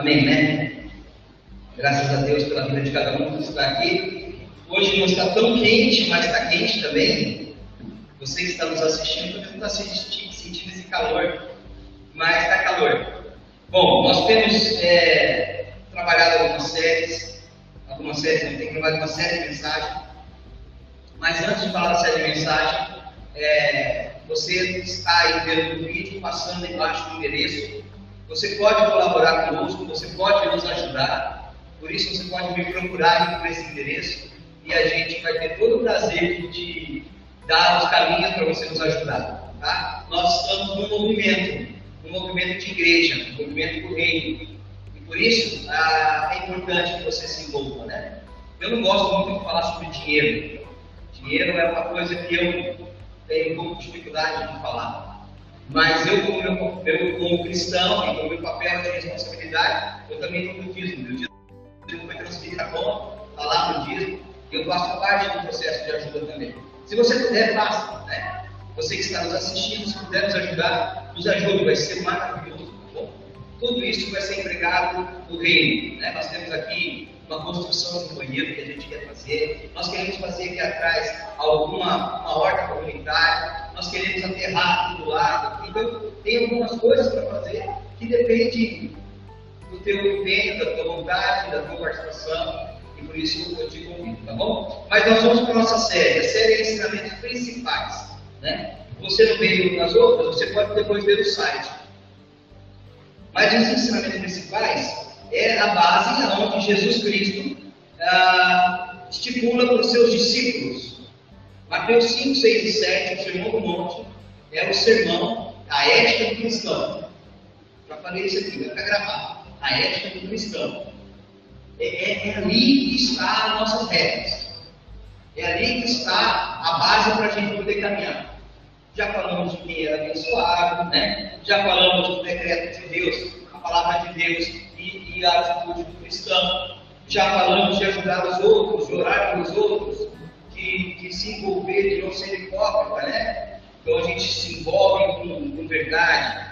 Amém, né? Graças a Deus pela vida de cada um que está aqui. Hoje não está tão quente, mas está quente também. Você que está nos assistindo talvez não está sentindo, sentindo esse calor, mas está calor. Bom, nós temos é, trabalhado algumas séries, algumas séries, não tem trabalhado uma série de mensagens. Mas antes de falar da série de mensagem, é, você está aí vendo o vídeo, passando embaixo do endereço. Você pode colaborar conosco, você pode nos ajudar. Por isso você pode me procurar por esse endereço e a gente vai ter todo o prazer de dar os caminhos para você nos ajudar. Tá? Nós estamos num movimento, um movimento de igreja, um movimento do reino. E por isso ah, é importante que você se envolva. Né? Eu não gosto muito de falar sobre dinheiro. Dinheiro é uma coisa que eu tenho um pouco de dificuldade de falar. Mas eu, como, meu, eu, como cristão e como meu papel de responsabilidade, eu também estou no dízimo. Meu dízimo foi transferido a bom, falar no dízimo, e eu faço parte do processo de ajuda também. Se você puder, faça. Né? Você que está nos assistindo, se puder nos ajudar, nos ajude, vai ser maravilhoso. Tá bom? Tudo isso vai ser empregado no reino. Né? Nós temos aqui uma construção de banheiro que a gente quer fazer, nós queremos fazer aqui atrás alguma uma horta comunitária, nós queremos aterrar aqui do lado. Então, tem algumas coisas para fazer que depende do teu empenho, da tua vontade, da tua participação. E por isso eu te convido, tá bom? Mas nós vamos para a nossa série. A série é ensinamentos principais. Né? Você não veio nas outras, você pode depois ver o site. Mas os ensinamentos principais é a base onde Jesus Cristo ah, estipula para os seus discípulos. Mateus 5, 6 e 7, o Sermão do Monte, é o sermão, a ética do cristão. Já falei isso aqui, vai ficar gravado. A ética do cristão. É, é, é ali que está as nossas regras. É ali que está a base para a gente poder caminhar. Já falamos de quem era abençoado, né? já falamos do decreto de Deus, a palavra de Deus e, e a atitude do cristão. Já falamos de ajudar os outros, de orar pelos outros, de, de se envolver, de não ser hipócrita, né? Então a gente se envolve com, com verdade.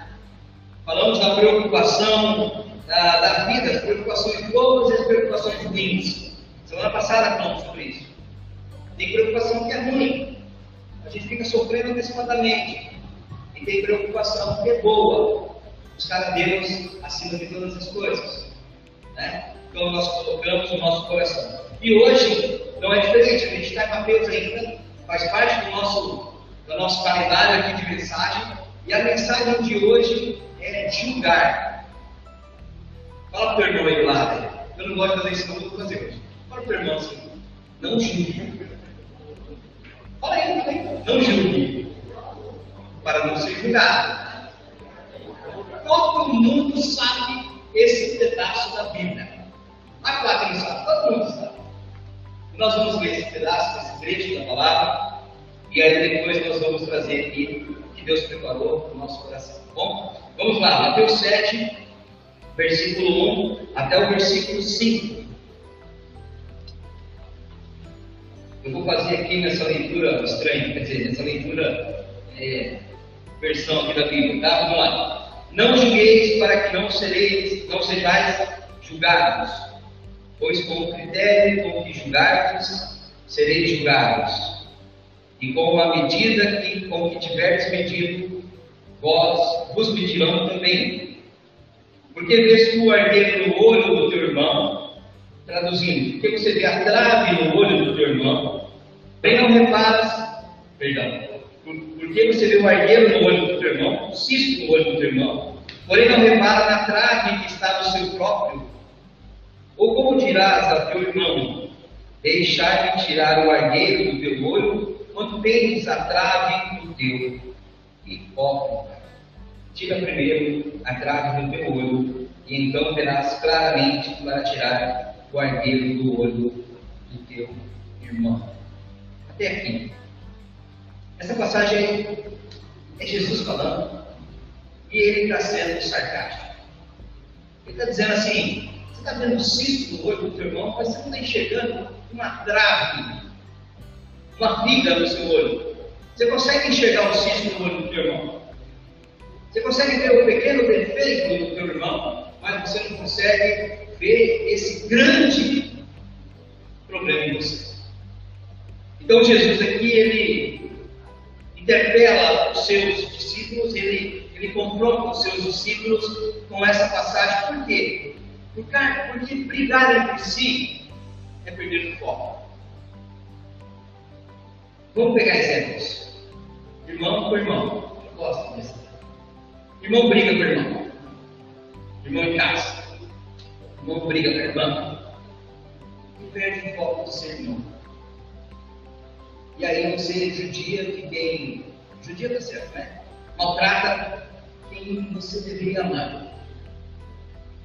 Falamos da preocupação da, da vida, as preocupações e as preocupações ruins. Semana passada falamos sobre isso. Tem preocupação que é ruim. A gente fica sofrendo antecipadamente. E tem preocupação que é boa buscar a Deus acima de todas as coisas. Né? Então nós colocamos o nosso coração. E hoje não é diferente, a gente está em Mateus ainda, faz parte do nosso, do nosso calendário aqui de mensagem, e a mensagem de hoje é julgar. Fala para o teu irmão aí lado, eu não gosto de fazer isso, não vou fazer hoje. Fala para o teu irmão assim, não julgue. Fala aí, não julgue, para não ser julgado. Todo mundo sabe esse pedaço da Bíblia. Que não sabe, todo mundo sabe. Nós vamos ler esse pedaço, esse trecho da palavra, e aí depois nós vamos trazer aqui o que Deus preparou para o nosso coração. Tá bom? Vamos lá, Mateus 7, versículo 1 até o versículo 5. Eu vou fazer aqui nessa leitura estranha, quer dizer, nessa leitura é, versão aqui da Bíblia, tá? Vamos lá. Não julgueis para que não sereis, não sejais julgados, pois com o critério com que julgardes, sereis julgados. E com a medida que, com que tiverdes medido, vós vos medirão também. Porque vês tu arqueiro no olho do teu irmão, traduzindo, porque você vê a trave no olho do teu irmão, bem não reparas, perdão, porque você vê o argueiro no olho do teu irmão, o cisco no olho do teu irmão, porém não repara na trave que está no seu próprio? Ou como dirás a teu irmão, deixar-me tirar o argueiro do teu olho, quando tens a trave do teu hipócrita? Tira primeiro a trave do teu olho, e então verás claramente para tirar o argueiro do olho do teu irmão. Até aqui. Essa passagem é Jesus falando e ele está sendo sarcástico. Ele está dizendo assim: você está vendo um cisto no olho do teu irmão, mas você não está enxergando uma trave, uma viga no seu olho. Você consegue enxergar um cisto no olho do teu irmão? Você consegue ver o pequeno defeito do teu irmão, mas você não consegue ver esse grande problema em você. Então Jesus aqui, ele interpela os seus discípulos, ele, ele confronta os seus discípulos com essa passagem. Por quê? Porque, porque brigar entre si é perder o foco. Vamos pegar exemplos. Irmão com irmão. Eu gosto disso. Irmão briga com irmão. Irmão em casa. Irmão briga com irmão. E perde o foco do seu irmão. Aí você judia que quem. Judia tá certo, né? Maltrata quem você deveria amar.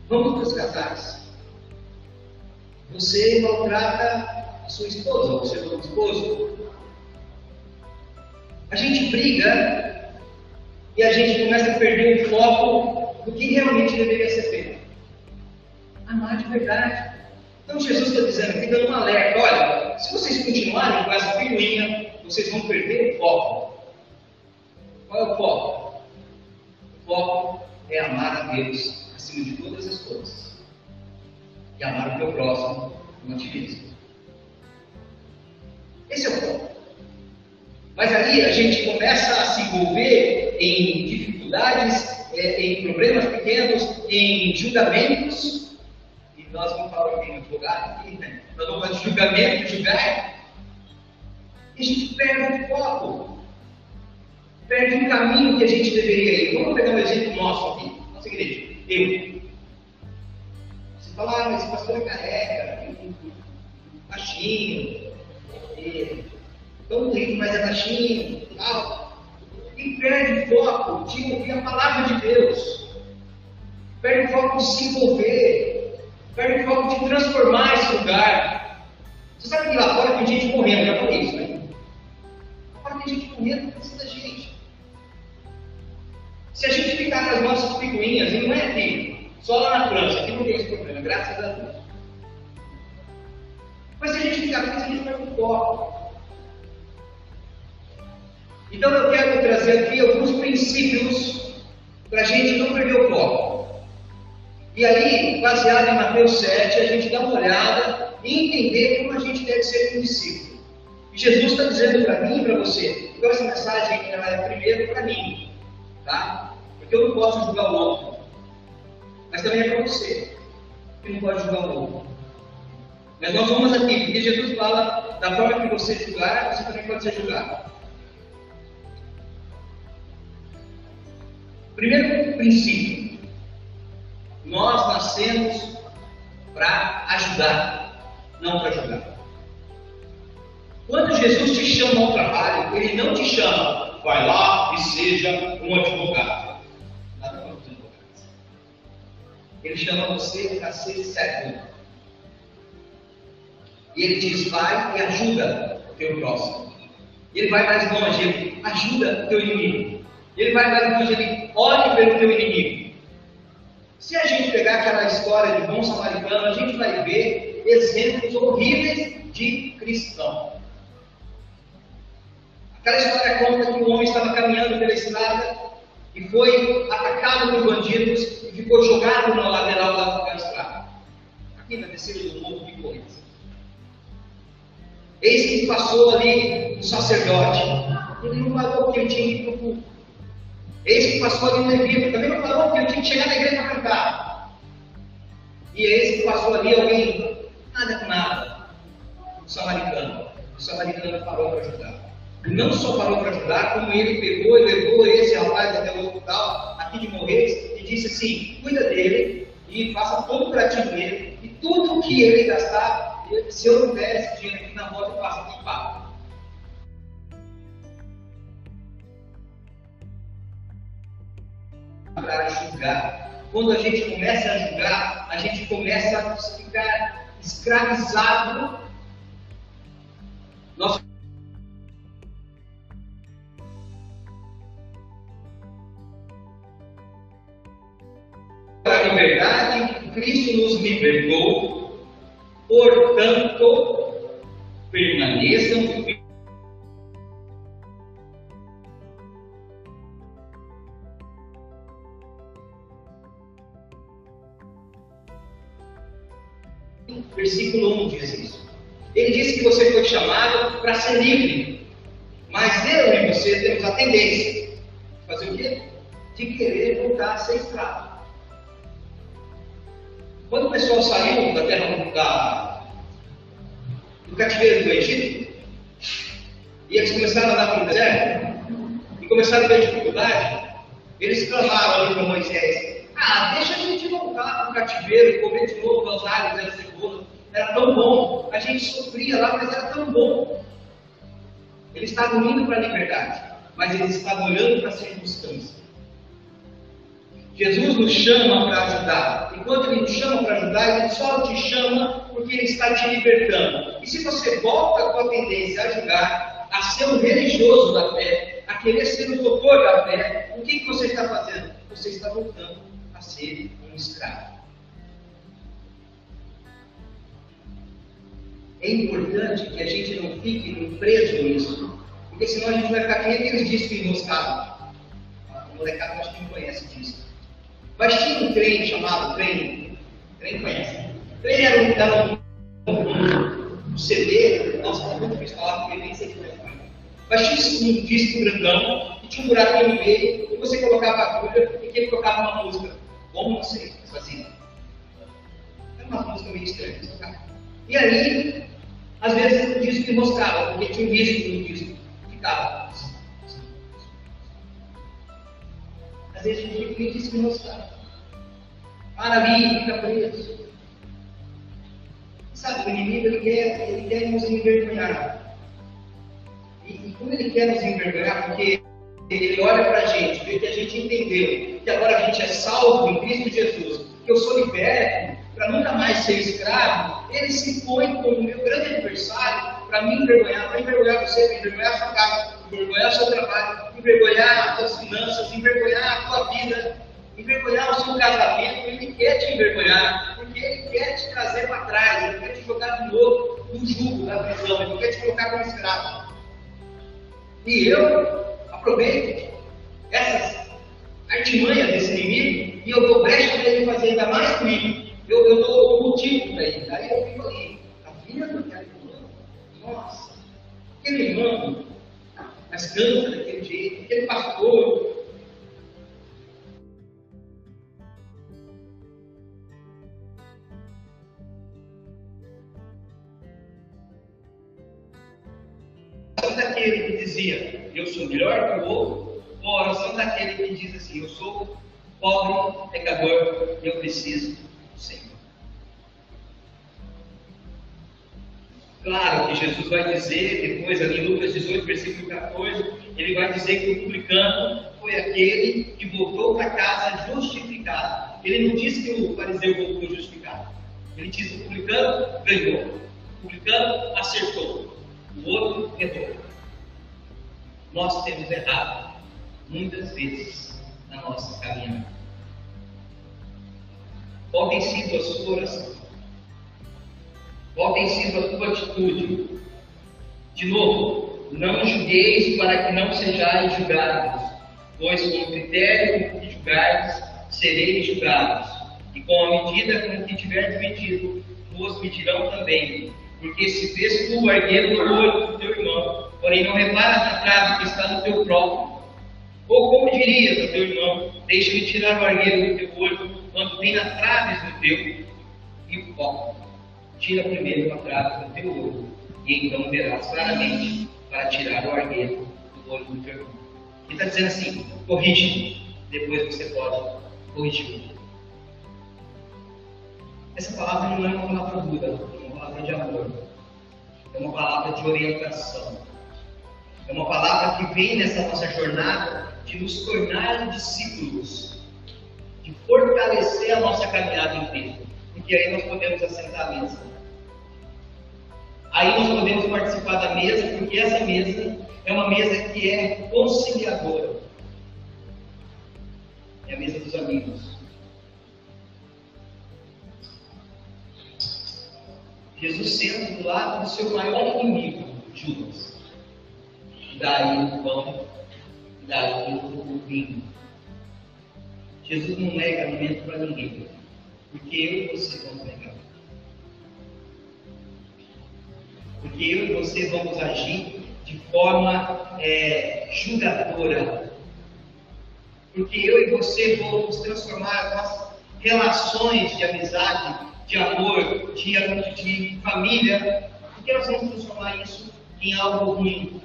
Vamos para os casais. Você maltrata a sua esposa, o seu esposo. A gente briga e a gente começa a perder o foco do que realmente deveria ser feito. Amar de verdade. Então Jesus está dizendo aqui, dando um alerta, olha, se vocês continuarem com essa piruinha, vocês vão perder o foco. Qual é o foco? O foco é amar a Deus acima de todas as coisas. E amar o teu próximo como a ti mesmo. Esse é o foco. Mas aí a gente começa a se envolver em dificuldades, é, em problemas pequenos, em julgamentos. Nós vamos falar aqui no advogado aqui, né? Nós vamos de julgamento, julgar. E a gente perde o foco. Perde um caminho que a gente deveria ir. Vamos pegar um exemplo nosso aqui, nossa igreja. Eu. Você fala, ah, mas pastor é careca, baixinho, tão lindo, mas é baixinho, tal. E perde o foco de ouvir a palavra de Deus. Perde o foco de se envolver. Perde o foco de transformar esse lugar. Você sabe que lá fora tem gente morrendo, já falei isso, né? Lá fora tem gente morrendo por causa da gente. Se a gente ficar com as nossas picuinhas, e não é aqui, só lá na França, aqui não tem esse problema, graças a Deus. Mas se a gente ficar com isso, a gente vai com foco. Então eu quero trazer aqui alguns princípios para a gente não perder o foco. E aí, baseado em Mateus 7, a gente dá uma olhada e entender como a gente deve ser um discípulo. E Jesus está dizendo para mim e para você, então essa mensagem ela é primeiro para mim, tá? Porque eu não posso julgar o outro, mas também é para você, que não pode julgar o outro. Mas nós vamos aqui, porque Jesus fala da forma que você julgar, você também pode ser julgado. Primeiro princípio: nós nascemos para ajudar, não para julgar. Quando Jesus te chama ao trabalho, ele não te chama, vai lá e seja um advogado. Nada contra os advogados. Ele chama você para ser servo. E ele diz: vai e ajuda o teu próximo. Ele vai mais longe, ele ajuda o teu inimigo. Ele vai mais longe, ele ore pelo teu inimigo. Se a gente pegar aquela história de bom samaritano, a gente vai ver exemplos horríveis de cristão. Aquela história conta que um homem estava caminhando pela estrada e foi atacado por bandidos e ficou jogado na lateral da estrada. Aqui na descida do morro de Corinthians. Eis que passou ali um sacerdote. Ele não parou porque ele tinha ir para o. Eis que passou ali um levita. Também não parou porque ele tinha que chegar na igreja para cantar. E eis que passou ali alguém, nada com nada. O samaritano. O samaritano parou para ajudar. E não só parou para ajudar, como ele pegou e levou esse rapaz até o hospital, aqui de Morretes, e disse assim: cuida dele e faça todo o tratinho dele, e tudo que ele gastar, se eu não der esse dinheiro aqui na volta, eu faço aqui pago. Para julgar. Quando a gente começa a julgar, a gente começa a ficar escravizado. Nós na verdade, Cristo nos libertou, portanto, permaneçam chamado para ser livre. Mas eu e você temos a tendência de fazer o quê? De querer voltar a ser escravo. Quando o pessoal saiu da terra da, do cativeiro do Egito, e eles começaram a andar pelo deserto, e começaram a ter dificuldade, eles clamaram ali para Moisés: Ah, deixa a gente voltar para o cativeiro, comer de novo as águas e a cebola. Era tão bom, a gente sofria lá, mas era tão bom. Eles estavam indo para a liberdade, mas eles estavam olhando para a circunstância. Jesus nos chama para ajudar. Enquanto Ele nos chama para ajudar, Ele só te chama porque Ele está te libertando. E se você volta com a tendência a julgar, a ser um religioso da fé, a querer ser o doutor da fé, o que, que você está fazendo? Você está voltando a ser um escravo. É importante que a gente não fique preso nisso, porque senão a gente vai ficar que aqueles discos enroscados. A molecada acho que não conhece disso. Mas tinha um trem chamado trem, trem conhece? Trem era um, era um, um CD, nossa, tá muito difícil falar porque nem sei o que vai Mas tinha um disco grandão e tinha um buraco no meio, e você colocava a agulha e ele colocava uma música. Como não sei, fazia. Era uma música meio estranha, E aí, às vezes o disco mostrava, porque tinha disco no disco, ficava. Às vezes o disco mostrava. Para ali, fica preso. Sabe, o inimigo ele quer, ele quer nos envergonhar. E, e como ele quer nos envergonhar, porque ele olha para a gente, vê que a gente entendeu que agora a gente é salvo em Cristo Jesus, que eu sou liberto para nunca mais ser escravo, ele se põe como meu grande adversário para me envergonhar, para envergonhar você, para envergonhar a sua casa, envergonhar o seu trabalho, envergonhar as suas finanças, envergonhar a tua vida, envergonhar o seu casamento. Ele quer te envergonhar, porque ele quer te trazer para trás, ele quer te jogar de novo no jugo da prisão, ele quer te colocar como escravo. E eu aproveito essas artimanhas desse inimigo e eu dou brecha para ele fazer ainda mais comigo. Eu, eu dou um motivo para ele. Aí eu fico ali, a filha do cara, nossa, aquele irmão, mas canta daquele jeito, aquele pastor. daquele que dizia, eu sou melhor que o outro, ou a oração daquele que diz assim, eu sou pobre, pecador, eu preciso Senhor. Claro que Jesus vai dizer, depois ali em Lucas 18, versículo 14, ele vai dizer que o publicano foi aquele que voltou para casa justificado. Ele não disse que o fariseu voltou justificado. Ele diz que o publicano ganhou, o publicano acertou, o outro errou. Nós temos errado muitas vezes na nossa caminhada. Qual tem sido a sua oração? Qual tem sido a tua atitude? De novo, não julgueis para que não sejais julgados, pois com o critério com que julgares, sereis julgados, e com a medida com que tiverdes medido, vos medirão também. Porque se vês tu o argueiro no olho do teu irmão, porém não reparas na trave que está no teu próprio, ou como dirias ao teu irmão, deixa-me tirar o argueiro do teu olho, tem as traves no teu, foco tira primeiro a trave do teu olho, e então verás claramente para tirar o argueiro do olho do teu irmão. Ele está dizendo assim: corrige, depois você pode corrigir. Essa palavra não é uma palavra dura, é uma palavra de amor, é uma palavra de orientação, é uma palavra que vem nessa nossa jornada de nos tornar discípulos, de fortalecer a nossa caminhada em Cristo, porque aí nós podemos assentar a mesa Aí nós podemos participar da mesa, porque essa mesa é uma mesa que é conciliadora. É a mesa dos amigos. Jesus senta do lado do seu maior inimigo, Judas. E daí o pão, e daí o vinho. Jesus não nega alimento para ninguém, porque eu e você vamos negar. Porque eu e você vamos agir de forma é, julgadora. Porque eu e você vamos transformar nossas relações de amizade, de amor, de, de família, porque nós vamos transformar isso em algo ruim.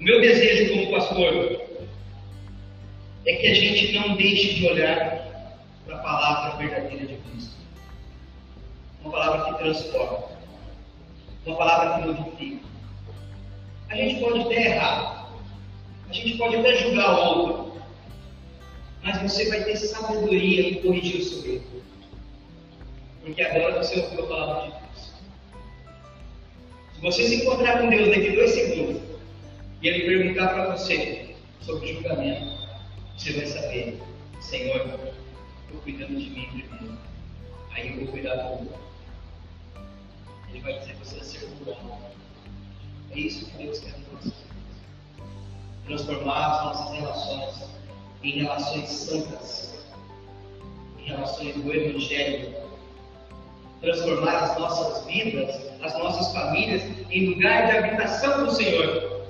O meu desejo como pastor é que a gente não deixe de olhar para a palavra verdadeira de Cristo. Uma palavra que transforma. Uma palavra que modifica. A gente pode até errar. A gente pode até julgar o outro. Mas você vai ter sabedoria em corrigir o seu erro. Porque agora você ouviu a palavra de Deus. Se você se encontrar com Deus daqui a dois segundos e Ele perguntar para você sobre julgamento, você vai saber, Senhor, estou cuidando de mim primeiro. Aí eu vou cuidar do outro. Ele vai dizer você acertou a mão. É isso que Deus quer de nós. Transformar as nossas relações em relações santas, em relações do Evangelho. Transformar as nossas vidas, as nossas famílias, em lugar de habitação do Senhor.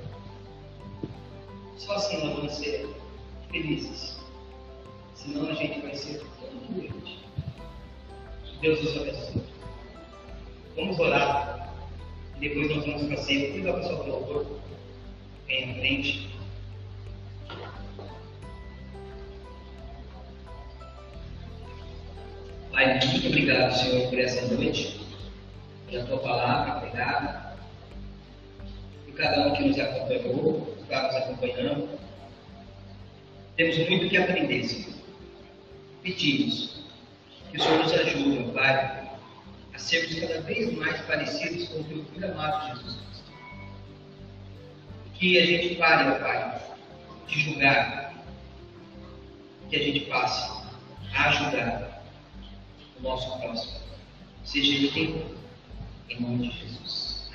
Só assim nós vamos ser felizes. Senão a gente vai ser tão doente. Deus nos abençoe. Vamos orar. E depois nós vamos para sempre. Cuida pessoa do autor. Vem em frente. Pai, muito obrigado, Senhor, por essa noite, pela tua palavra pregada, e cada um que nos acompanhou, que está nos acompanhando. Temos muito que aprender, Senhor. Pedimos que o Senhor nos ajude, Pai, a sermos cada vez mais parecidos com o teu filho amado Jesus Cristo. Que a gente pare, ó Pai, de julgar, que a gente passe a ajudar o nosso próximo, seja ele quem for, em nome de Jesus.